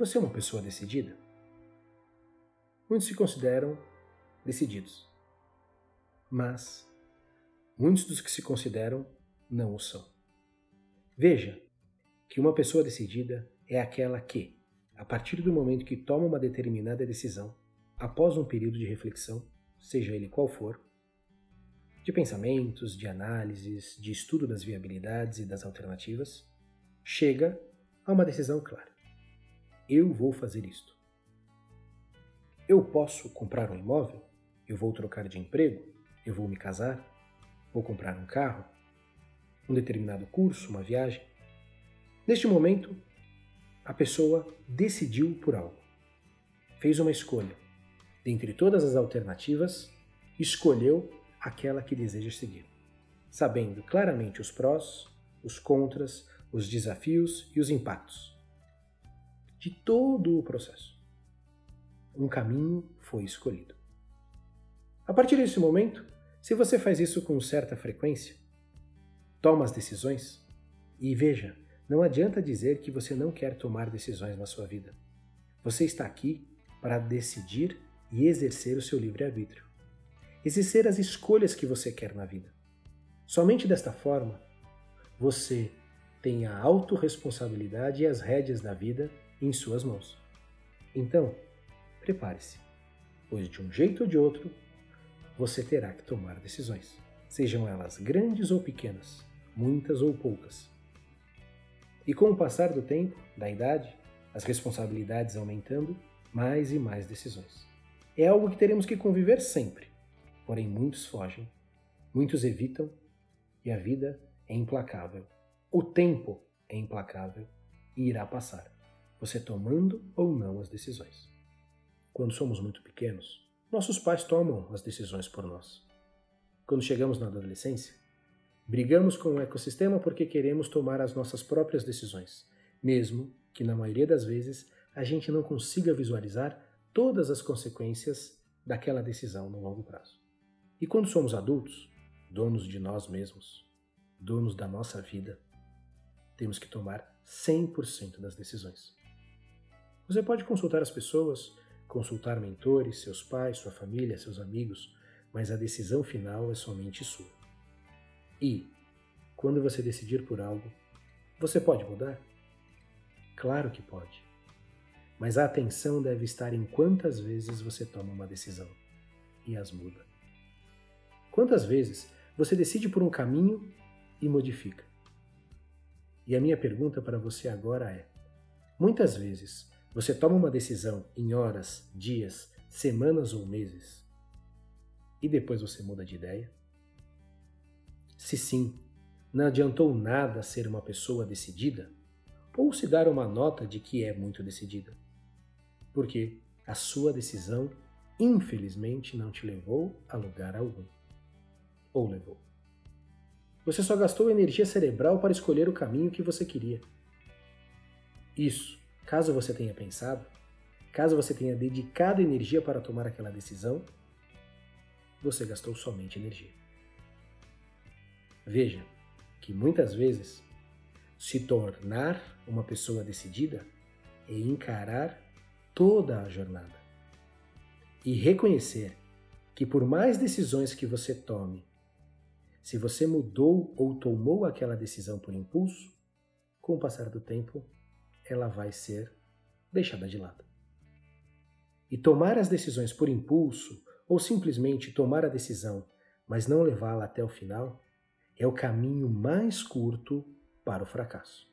Você é uma pessoa decidida? Muitos se consideram decididos, mas muitos dos que se consideram não o são. Veja que uma pessoa decidida é aquela que, a partir do momento que toma uma determinada decisão, após um período de reflexão, seja ele qual for, de pensamentos, de análises, de estudo das viabilidades e das alternativas, chega a uma decisão clara. Eu vou fazer isto. Eu posso comprar um imóvel? Eu vou trocar de emprego? Eu vou me casar? Vou comprar um carro? Um determinado curso, uma viagem? Neste momento, a pessoa decidiu por algo. Fez uma escolha. Dentre todas as alternativas, escolheu aquela que deseja seguir, sabendo claramente os prós, os contras, os desafios e os impactos de todo o processo. Um caminho foi escolhido. A partir desse momento, se você faz isso com certa frequência, toma as decisões e veja, não adianta dizer que você não quer tomar decisões na sua vida. Você está aqui para decidir e exercer o seu livre-arbítrio exercer as escolhas que você quer na vida. Somente desta forma, você tem a autorresponsabilidade e as rédeas da vida em suas mãos. Então, prepare-se, pois de um jeito ou de outro, você terá que tomar decisões, sejam elas grandes ou pequenas, muitas ou poucas. E com o passar do tempo, da idade, as responsabilidades aumentando, mais e mais decisões. É algo que teremos que conviver sempre porém muitos fogem, muitos evitam e a vida é implacável. O tempo é implacável e irá passar, você tomando ou não as decisões. Quando somos muito pequenos, nossos pais tomam as decisões por nós. Quando chegamos na adolescência, brigamos com o ecossistema porque queremos tomar as nossas próprias decisões, mesmo que na maioria das vezes a gente não consiga visualizar todas as consequências daquela decisão no longo prazo. E quando somos adultos, donos de nós mesmos, donos da nossa vida, temos que tomar 100% das decisões. Você pode consultar as pessoas, consultar mentores, seus pais, sua família, seus amigos, mas a decisão final é somente sua. E, quando você decidir por algo, você pode mudar? Claro que pode. Mas a atenção deve estar em quantas vezes você toma uma decisão e as muda. Quantas vezes você decide por um caminho e modifica? E a minha pergunta para você agora é: muitas vezes você toma uma decisão em horas, dias, semanas ou meses e depois você muda de ideia? Se sim, não adiantou nada ser uma pessoa decidida ou se dar uma nota de que é muito decidida, porque a sua decisão, infelizmente, não te levou a lugar algum ou levou. Você só gastou energia cerebral para escolher o caminho que você queria. Isso, caso você tenha pensado, caso você tenha dedicado energia para tomar aquela decisão, você gastou somente energia. Veja que muitas vezes se tornar uma pessoa decidida é encarar toda a jornada e reconhecer que por mais decisões que você tome se você mudou ou tomou aquela decisão por impulso, com o passar do tempo, ela vai ser deixada de lado. E tomar as decisões por impulso, ou simplesmente tomar a decisão, mas não levá-la até o final, é o caminho mais curto para o fracasso.